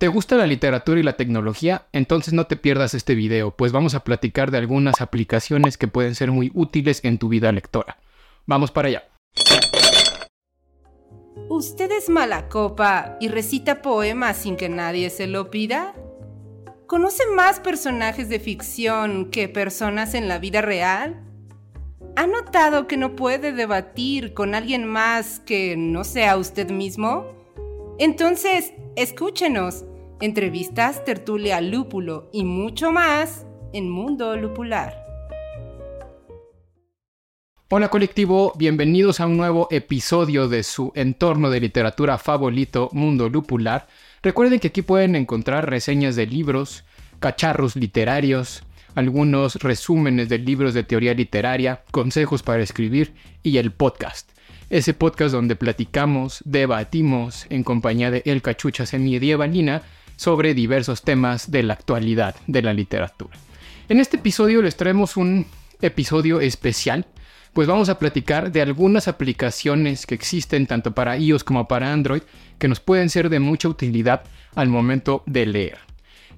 ¿Te gusta la literatura y la tecnología? Entonces no te pierdas este video, pues vamos a platicar de algunas aplicaciones que pueden ser muy útiles en tu vida lectora. Vamos para allá. ¿Usted es mala copa y recita poemas sin que nadie se lo pida? ¿Conoce más personajes de ficción que personas en la vida real? ¿Ha notado que no puede debatir con alguien más que no sea usted mismo? Entonces, escúchenos entrevistas, tertulia, lúpulo y mucho más en Mundo Lupular. Hola colectivo, bienvenidos a un nuevo episodio de su entorno de literatura favorito Mundo Lupular. Recuerden que aquí pueden encontrar reseñas de libros, cacharros literarios, algunos resúmenes de libros de teoría literaria, consejos para escribir y el podcast. Ese podcast donde platicamos, debatimos en compañía de El Cachucha Semidievalina sobre diversos temas de la actualidad de la literatura. En este episodio les traemos un episodio especial, pues vamos a platicar de algunas aplicaciones que existen tanto para iOS como para Android que nos pueden ser de mucha utilidad al momento de leer.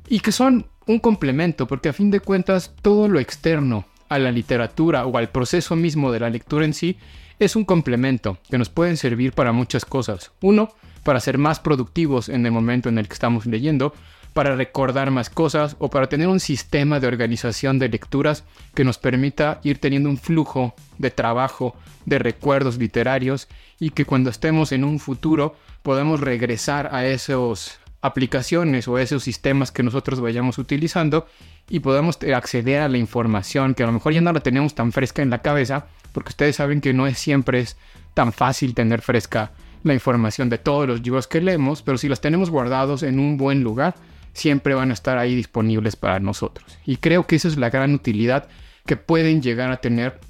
Y que son un complemento, porque a fin de cuentas todo lo externo a la literatura o al proceso mismo de la lectura en sí es un complemento que nos pueden servir para muchas cosas. Uno, para ser más productivos en el momento en el que estamos leyendo, para recordar más cosas o para tener un sistema de organización de lecturas que nos permita ir teniendo un flujo de trabajo, de recuerdos literarios y que cuando estemos en un futuro podamos regresar a esas aplicaciones o esos sistemas que nosotros vayamos utilizando y podamos acceder a la información que a lo mejor ya no la tenemos tan fresca en la cabeza porque ustedes saben que no es siempre es tan fácil tener fresca la información de todos los libros que leemos, pero si las tenemos guardados en un buen lugar, siempre van a estar ahí disponibles para nosotros. Y creo que esa es la gran utilidad que pueden llegar a tener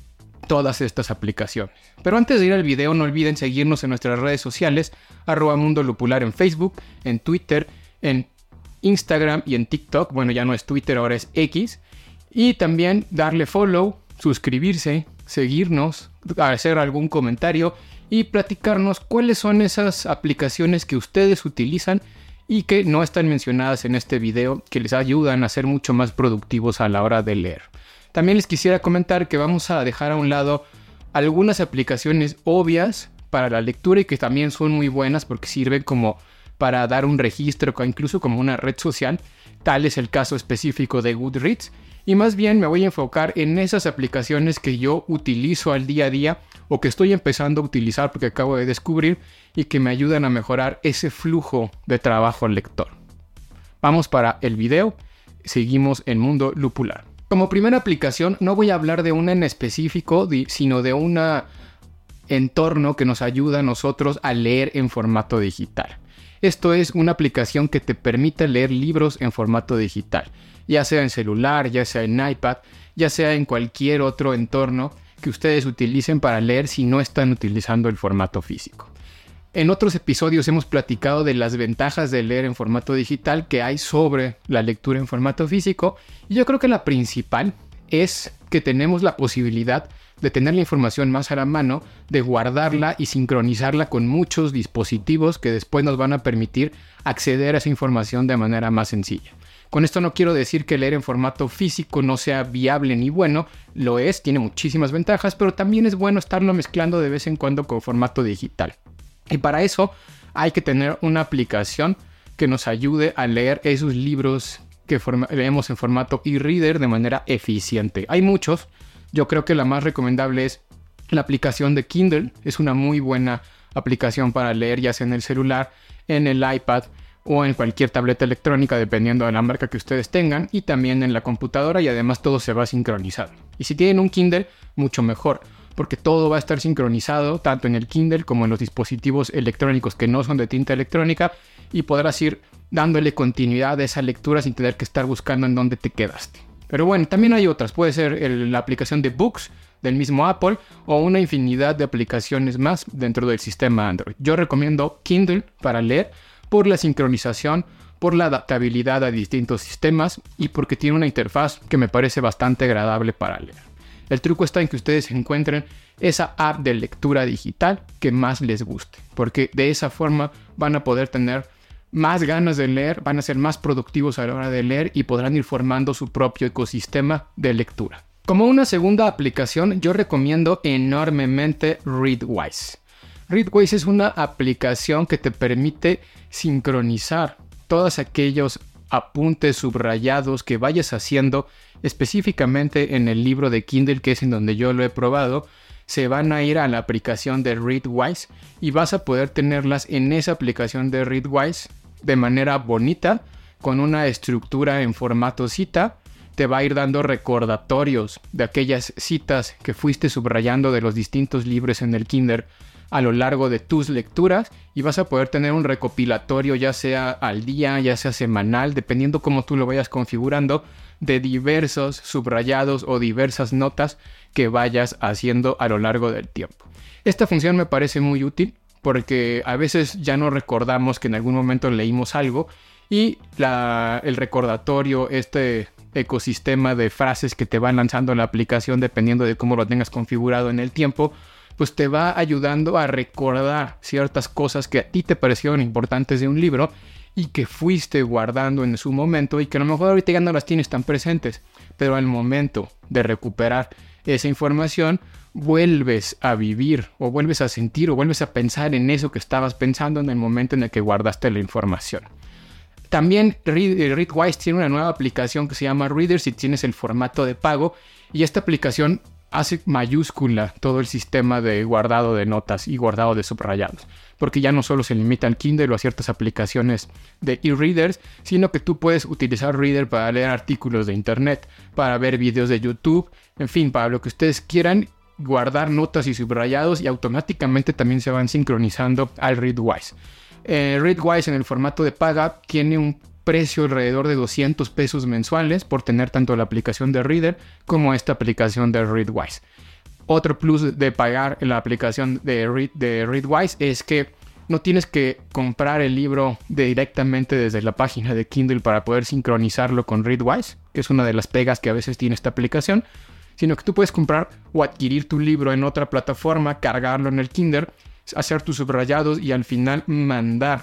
todas estas aplicaciones. Pero antes de ir al video, no olviden seguirnos en nuestras redes sociales, arroba Mundo Lupular en Facebook, en Twitter, en Instagram y en TikTok. Bueno, ya no es Twitter, ahora es X. Y también darle follow, suscribirse, seguirnos, hacer algún comentario y platicarnos cuáles son esas aplicaciones que ustedes utilizan y que no están mencionadas en este video que les ayudan a ser mucho más productivos a la hora de leer. También les quisiera comentar que vamos a dejar a un lado algunas aplicaciones obvias para la lectura y que también son muy buenas porque sirven como para dar un registro, incluso como una red social. Tal es el caso específico de Goodreads. Y más bien me voy a enfocar en esas aplicaciones que yo utilizo al día a día o que estoy empezando a utilizar porque acabo de descubrir y que me ayudan a mejorar ese flujo de trabajo al lector. Vamos para el video, seguimos en Mundo Lupular. Como primera aplicación no voy a hablar de una en específico, sino de un entorno que nos ayuda a nosotros a leer en formato digital. Esto es una aplicación que te permite leer libros en formato digital, ya sea en celular, ya sea en iPad, ya sea en cualquier otro entorno que ustedes utilicen para leer si no están utilizando el formato físico. En otros episodios hemos platicado de las ventajas de leer en formato digital que hay sobre la lectura en formato físico y yo creo que la principal es que tenemos la posibilidad de tener la información más a la mano, de guardarla y sincronizarla con muchos dispositivos que después nos van a permitir acceder a esa información de manera más sencilla. Con esto no quiero decir que leer en formato físico no sea viable ni bueno, lo es, tiene muchísimas ventajas, pero también es bueno estarlo mezclando de vez en cuando con formato digital. Y para eso hay que tener una aplicación que nos ayude a leer esos libros que leemos en formato e-reader de manera eficiente. Hay muchos, yo creo que la más recomendable es la aplicación de Kindle, es una muy buena aplicación para leer ya sea en el celular, en el iPad o en cualquier tableta electrónica dependiendo de la marca que ustedes tengan y también en la computadora y además todo se va a sincronizar. Y si tienen un Kindle, mucho mejor, porque todo va a estar sincronizado tanto en el Kindle como en los dispositivos electrónicos que no son de tinta electrónica y podrás ir dándole continuidad a esa lectura sin tener que estar buscando en dónde te quedaste. Pero bueno, también hay otras, puede ser la aplicación de Books del mismo Apple o una infinidad de aplicaciones más dentro del sistema Android. Yo recomiendo Kindle para leer por la sincronización, por la adaptabilidad a distintos sistemas y porque tiene una interfaz que me parece bastante agradable para leer. El truco está en que ustedes encuentren esa app de lectura digital que más les guste, porque de esa forma van a poder tener más ganas de leer, van a ser más productivos a la hora de leer y podrán ir formando su propio ecosistema de lectura. Como una segunda aplicación, yo recomiendo enormemente Readwise. Readwise es una aplicación que te permite sincronizar todos aquellos apuntes subrayados que vayas haciendo específicamente en el libro de Kindle que es en donde yo lo he probado. Se van a ir a la aplicación de Readwise y vas a poder tenerlas en esa aplicación de Readwise de manera bonita con una estructura en formato cita. Te va a ir dando recordatorios de aquellas citas que fuiste subrayando de los distintos libros en el Kindle a lo largo de tus lecturas y vas a poder tener un recopilatorio ya sea al día, ya sea semanal, dependiendo cómo tú lo vayas configurando, de diversos subrayados o diversas notas que vayas haciendo a lo largo del tiempo. Esta función me parece muy útil porque a veces ya no recordamos que en algún momento leímos algo y el recordatorio, este ecosistema de frases que te van lanzando la aplicación dependiendo de cómo lo tengas configurado en el tiempo, pues te va ayudando a recordar ciertas cosas que a ti te parecieron importantes de un libro y que fuiste guardando en su momento y que a lo mejor ahorita ya no las tienes tan presentes, pero al momento de recuperar esa información, vuelves a vivir o vuelves a sentir o vuelves a pensar en eso que estabas pensando en el momento en el que guardaste la información. También eh, Readwise tiene una nueva aplicación que se llama Reader si tienes el formato de pago y esta aplicación hace mayúscula todo el sistema de guardado de notas y guardado de subrayados, porque ya no solo se limita al Kindle o a ciertas aplicaciones de e-readers, sino que tú puedes utilizar Reader para leer artículos de internet, para ver videos de YouTube, en fin, para lo que ustedes quieran guardar notas y subrayados y automáticamente también se van sincronizando al Readwise. Eh, Readwise en el formato de paga tiene un precio alrededor de 200 pesos mensuales por tener tanto la aplicación de Reader como esta aplicación de Readwise. Otro plus de pagar la aplicación de, de Readwise es que no tienes que comprar el libro directamente desde la página de Kindle para poder sincronizarlo con Readwise, que es una de las pegas que a veces tiene esta aplicación, sino que tú puedes comprar o adquirir tu libro en otra plataforma, cargarlo en el Kindle hacer tus subrayados y al final mandar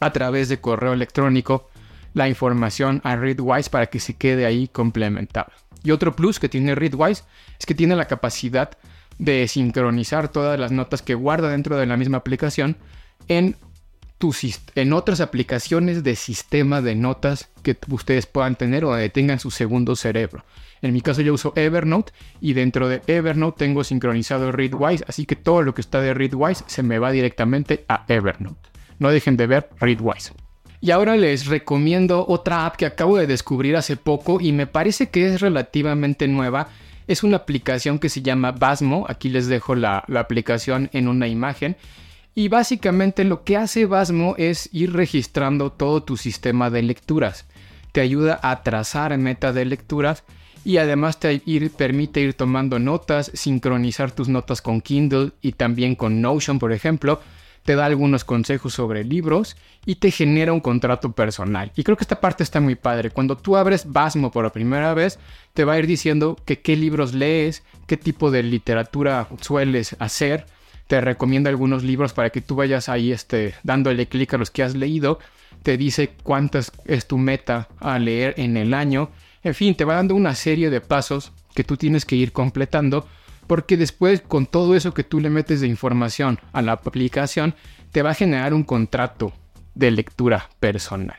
a través de correo electrónico la información a Readwise para que se quede ahí complementado. Y otro plus que tiene Readwise es que tiene la capacidad de sincronizar todas las notas que guarda dentro de la misma aplicación en, en otras aplicaciones de sistema de notas que ustedes puedan tener o tengan su segundo cerebro. En mi caso yo uso Evernote y dentro de Evernote tengo sincronizado Readwise, así que todo lo que está de Readwise se me va directamente a Evernote. No dejen de ver Readwise. Y ahora les recomiendo otra app que acabo de descubrir hace poco y me parece que es relativamente nueva. Es una aplicación que se llama Basmo. Aquí les dejo la, aplicación en una imagen. Y básicamente lo que hace Basmo es ir registrando todo tu sistema de lecturas. Te ayuda a trazar metas de lecturas y además te permite ir tomando notas, sincronizar tus notas con Kindle y también con Notion, por ejemplo. Te da algunos consejos sobre libros y te genera un contrato personal. Y creo que esta parte está muy padre. Cuando tú abres Basmo por primera vez, te va a ir diciendo que qué libros lees, qué tipo de literatura sueles hacer. Te recomienda algunos libros para que tú vayas ahí este, dándole clic a los que has leído. Te dice cuántas es tu meta a leer en el año en fin, te va dando una serie de pasos que tú tienes que ir completando porque después con todo eso que tú le metes de información a la aplicación te va a generar un contrato de lectura personal.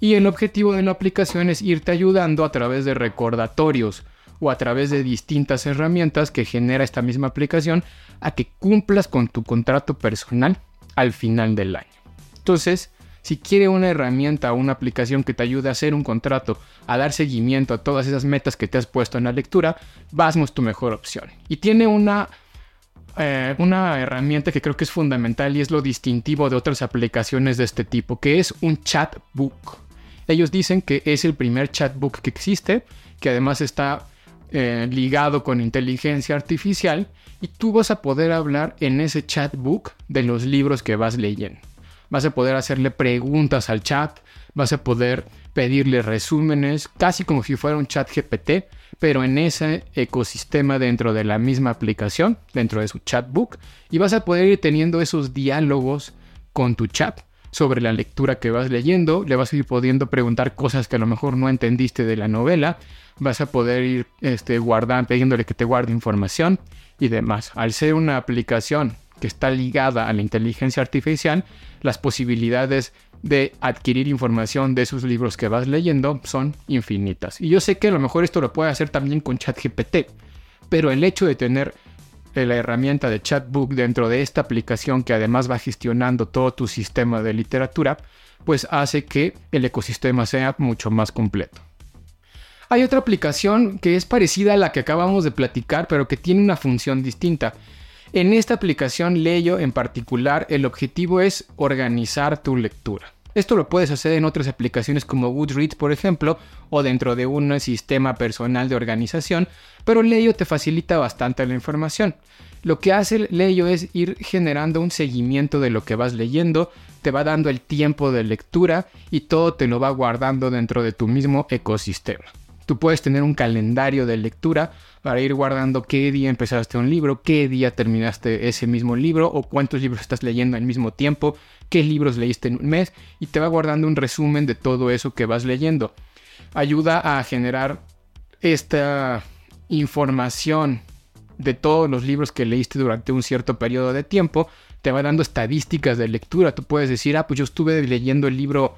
Y el objetivo de la aplicación es irte ayudando a través de recordatorios o a través de distintas herramientas que genera esta misma aplicación a que cumplas con tu contrato personal al final del año. Entonces, si quiere una herramienta o una aplicación que te ayude a hacer un contrato, a dar seguimiento a todas esas metas que te has puesto en la lectura, Basmo es tu mejor opción. Y tiene una, eh, una herramienta que creo que es fundamental y es lo distintivo de otras aplicaciones de este tipo, que es un chatbook. Ellos dicen que es el primer chatbook que existe, que además está eh, ligado con inteligencia artificial y tú vas a poder hablar en ese chatbook de los libros que vas leyendo vas a poder hacerle preguntas al chat, vas a poder pedirle resúmenes, casi como si fuera un chat GPT, pero en ese ecosistema dentro de la misma aplicación, dentro de su chatbook, y vas a poder ir teniendo esos diálogos con tu chat sobre la lectura que vas leyendo, le vas a ir pudiendo preguntar cosas que a lo mejor no entendiste de la novela, vas a poder ir este, guardando, pidiéndole que te guarde información y demás. Al ser una aplicación que está ligada a la inteligencia artificial, las posibilidades de adquirir información de esos libros que vas leyendo son infinitas. Y yo sé que a lo mejor esto lo puede hacer también con ChatGPT, pero el hecho de tener eh, la herramienta de Chatbook dentro de esta aplicación que además va gestionando todo tu sistema de literatura, pues hace que el ecosistema sea mucho más completo. Hay otra aplicación que es parecida a la que acabamos de platicar, pero que tiene una función distinta. En esta aplicación Leyo en particular, el objetivo es organizar tu lectura. Esto lo puedes hacer en otras aplicaciones como Goodreads, por ejemplo, o dentro de un sistema personal de organización, pero Leyo te facilita bastante la información. Lo que hace Leyo es ir generando un seguimiento de lo que vas leyendo, te va dando el tiempo de lectura y todo te lo va guardando dentro de tu mismo ecosistema. Tú puedes tener un calendario de lectura para ir guardando qué día empezaste un libro, qué día terminaste ese mismo libro o cuántos libros estás leyendo al mismo tiempo, qué libros leíste en un mes y te va guardando un resumen de todo eso que vas leyendo. Ayuda a generar esta información de todos los libros que leíste durante un cierto periodo de tiempo, te va dando estadísticas de lectura. Tú puedes decir, ah, pues yo estuve leyendo el libro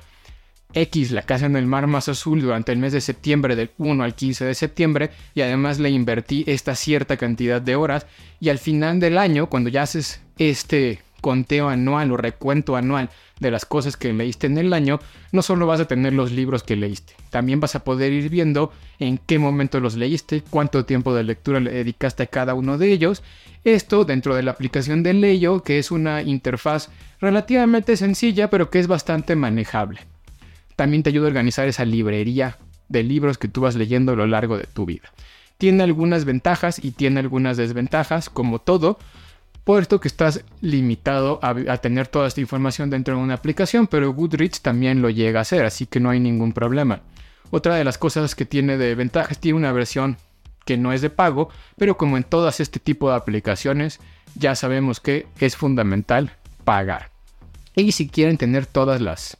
X, La Casa en el Mar Más Azul, durante el mes de septiembre, del 1 al 15 de septiembre, y además le invertí esta cierta cantidad de horas, y al final del año, cuando ya haces este conteo anual o recuento anual de las cosas que leíste en el año, no solo vas a tener los libros que leíste, también vas a poder ir viendo en qué momento los leíste, cuánto tiempo de lectura le dedicaste a cada uno de ellos. Esto dentro de la aplicación de Leyo, que es una interfaz relativamente sencilla, pero que es bastante manejable también te ayuda a organizar esa librería de libros que tú vas leyendo a lo largo de tu vida. Tiene algunas ventajas y tiene algunas desventajas, como todo, puesto que estás limitado a, tener toda esta información dentro de una aplicación, pero Goodreads también lo llega a hacer, así que no hay ningún problema. Otra de las cosas que tiene de ventajas, tiene una versión que no es de pago, pero como en todas este tipo de aplicaciones, ya sabemos que es fundamental pagar. Y si quieren tener todas las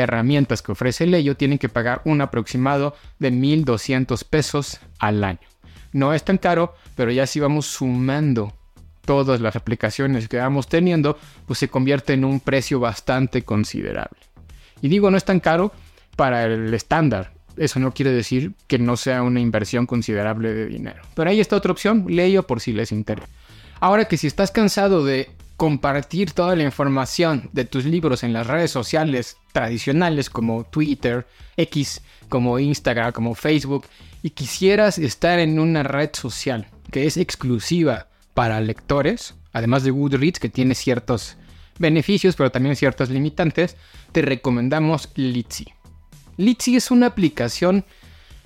herramientas que ofrece Leyo tienen que pagar un aproximado de 1.200 pesos al año. No es tan caro, pero ya si vamos sumando todas las aplicaciones que vamos teniendo, pues se convierte en un precio bastante considerable. Y digo, no es tan caro para el estándar. Eso no quiere decir que no sea una inversión considerable de dinero. Pero ahí está otra opción, Leyo por si les interesa. Ahora que si estás cansado de compartir toda la información de tus libros en las redes sociales tradicionales como Twitter, X, como Instagram, como Facebook, y quisieras estar en una red social que es exclusiva para lectores, además de Goodreads que tiene ciertos beneficios pero también ciertas limitantes, te recomendamos Litzy. Litzy es una aplicación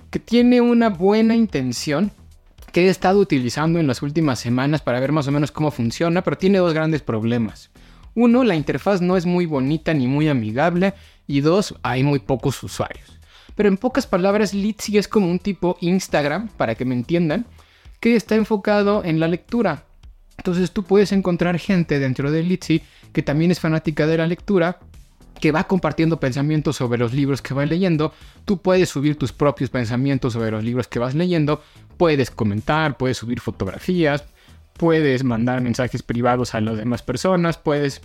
que tiene una buena intención, he estado utilizando en las últimas semanas para ver más o menos cómo funciona, pero tiene dos grandes problemas. Uno, la interfaz no es muy bonita ni muy amigable. Y dos, hay muy pocos usuarios. Pero en pocas palabras, Litzy es como un tipo Instagram, para que me entiendan, que está enfocado en la lectura. Entonces tú puedes encontrar gente dentro de Litzy que también es fanática de la lectura, que va compartiendo pensamientos sobre los libros que va leyendo. Tú puedes subir tus propios pensamientos sobre los libros que vas leyendo, puedes comentar, puedes subir fotografías, puedes mandar mensajes privados a las demás personas, puedes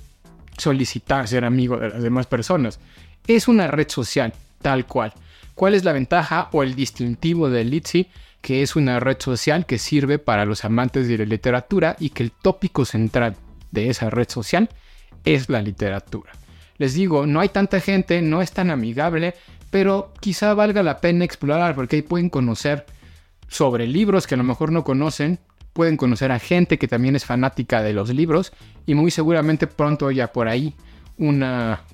solicitar ser amigo de las demás personas. Es una red social, tal cual. ¿Cuál es la ventaja o el distintivo de Litzy? Que es una red social que sirve para los amantes de la literatura y que el tópico central de esa red social es la literatura. Les digo, no hay tanta gente, no es tan amigable, pero quizá valga la pena explorar porque ahí pueden conocer sobre libros que a lo mejor no conocen, pueden conocer a gente que también es fanática de los libros y muy seguramente pronto ya por ahí un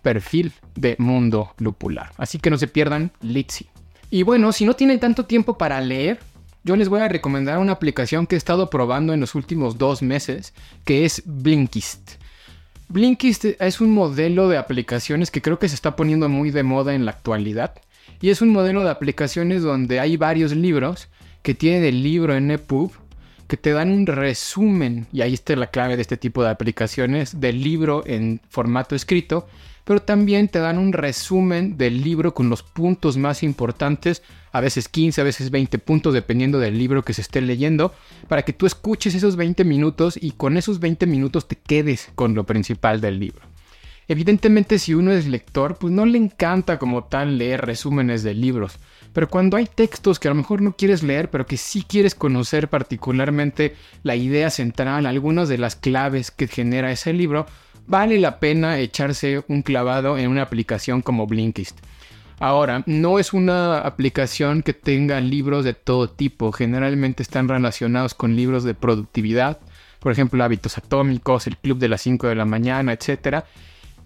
perfil de mundo lupular. Así que no se pierdan Litzy. Y bueno, si no tienen tanto tiempo para leer, yo les voy a recomendar una aplicación que he estado probando en los últimos dos meses, que es Blinkist. Blinkist es un modelo de aplicaciones que creo que se está poniendo muy de moda en la actualidad. Y es un modelo de aplicaciones donde hay varios libros que tienen el libro en EPUB que te dan un resumen, y ahí está la clave de este tipo de aplicaciones, del libro en formato escrito, pero también te dan un resumen del libro con los puntos más importantes, a veces 15, a veces 20 puntos, dependiendo del libro que se esté leyendo, para que tú escuches esos 20 minutos y con esos 20 minutos te quedes con lo principal del libro. Evidentemente si uno es lector, pues no le encanta como tal leer resúmenes de libros, pero cuando hay textos que a lo mejor no quieres leer, pero que sí quieres conocer particularmente la idea central, algunas de las claves que genera ese libro, vale la pena echarse un clavado en una aplicación como Blinkist. Ahora, no es una aplicación que tenga libros de todo tipo, generalmente están relacionados con libros de productividad, por ejemplo, hábitos atómicos, el club de las 5 de la mañana, etc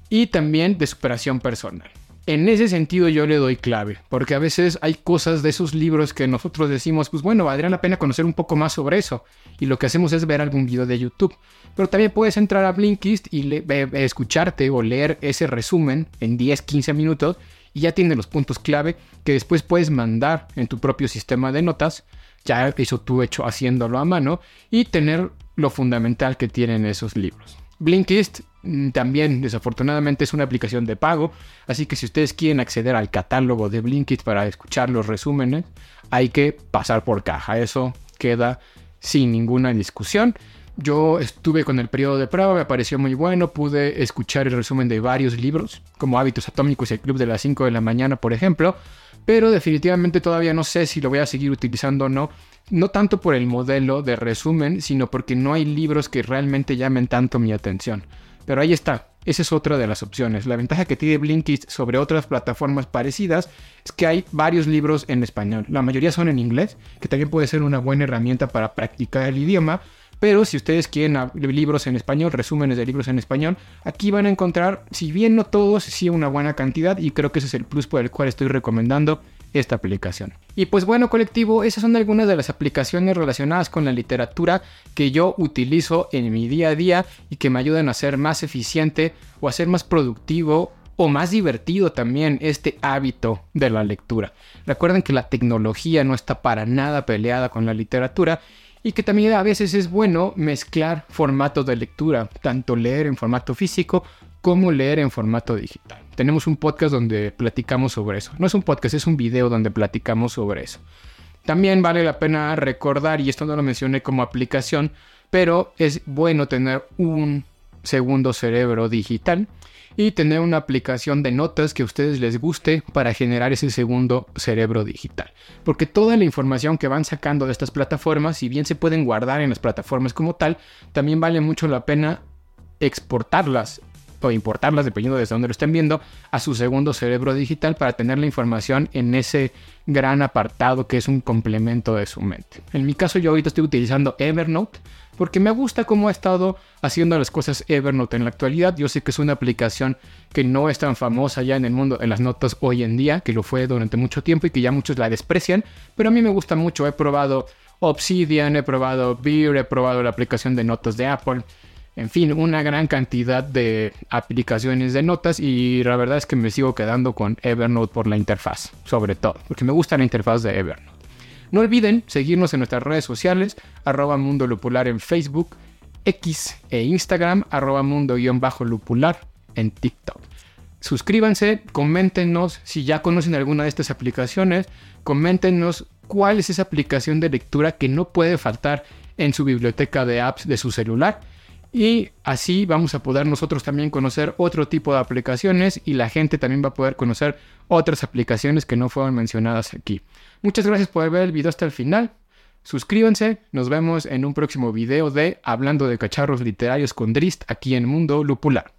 y también de superación personal. En ese sentido yo le doy clave, porque a veces hay cosas de esos libros que nosotros decimos, pues bueno, valdría la pena conocer un poco más sobre eso, y lo que hacemos es ver algún video de YouTube. Pero también puedes entrar a Blinkist y escucharte o leer ese resumen en 10-15 minutos y ya tiene los puntos clave que después puedes mandar en tu propio sistema de notas, ya eso tú hecho haciéndolo a mano, y tener lo fundamental que tienen esos libros. Blinkist mm, también desafortunadamente es una aplicación de pago, así que si ustedes quieren acceder al catálogo de Blinkist para escuchar los resúmenes, hay que pasar por caja. Eso queda sin ninguna discusión. Yo estuve con el periodo de prueba, me pareció muy bueno, pude escuchar el resumen de varios libros, como Hábitos Atómicos y el Club de las 5 de la mañana, por ejemplo, pero definitivamente todavía no sé si lo voy a seguir utilizando o no no tanto por el modelo de resumen, sino porque no hay libros que realmente llamen tanto mi atención. Pero ahí está, esa es otra de las opciones. La ventaja que tiene Blinkist sobre otras plataformas parecidas es que hay varios libros en español. La mayoría son en inglés, que también puede ser una buena herramienta para practicar el idioma. Pero si ustedes quieren libros en español, resúmenes de libros en español, aquí van a encontrar, si bien no todos, sí una buena cantidad y creo que ese es el plus por el cual estoy recomendando esta aplicación. Y pues bueno, colectivo, esas son algunas de las aplicaciones relacionadas con la literatura que yo utilizo en mi día a día y que me ayudan a ser más eficiente o a ser más productivo o más divertido también este hábito de la lectura. Recuerden que la tecnología no está para nada peleada con la literatura y que también a veces es bueno mezclar formatos de lectura, tanto leer en formato físico como leer en formato digital. Tenemos un podcast donde platicamos sobre eso. No es un podcast, es un video donde platicamos sobre eso. También vale la pena recordar, y esto no lo mencioné como aplicación, pero es bueno tener un segundo cerebro digital y tener una aplicación de notas que a ustedes les guste para generar ese segundo cerebro digital. Porque toda la información que van sacando de estas plataformas, si bien se pueden guardar en las plataformas como tal, también vale mucho la pena exportarlas o importarlas, dependiendo de dónde lo estén viendo, a su segundo cerebro digital para tener la información en ese gran apartado que es un complemento de su mente. En mi caso yo ahorita estoy utilizando Evernote porque me gusta cómo ha estado haciendo las cosas Evernote en la actualidad. Yo sé que es una aplicación que no es tan famosa ya en el mundo en las notas hoy en día, que lo fue durante mucho tiempo y que ya muchos la desprecian, pero a mí me gusta mucho. He probado Obsidian, he probado Beer, he probado la aplicación de notas de Apple en fin, una gran cantidad de aplicaciones de notas y la verdad es que me sigo quedando con Evernote por la interfaz, sobre todo, porque me gusta la interfaz de Evernote. No olviden seguirnos en nuestras redes sociales, arroba mundo lupular en Facebook, X e Instagram, arroba mundo-lupular en TikTok. Suscríbanse, coméntenos si ya conocen alguna de estas aplicaciones, coméntenos cuál es esa aplicación de lectura que no puede faltar en su biblioteca de apps de su celular y así vamos a poder nosotros también conocer otro tipo de aplicaciones y la gente también va a poder conocer otras aplicaciones que no fueron mencionadas aquí. Muchas gracias por ver el video hasta el final. Suscríbanse, nos vemos en un próximo video de Hablando de cacharros literarios con Drist aquí en Mundo Lupular.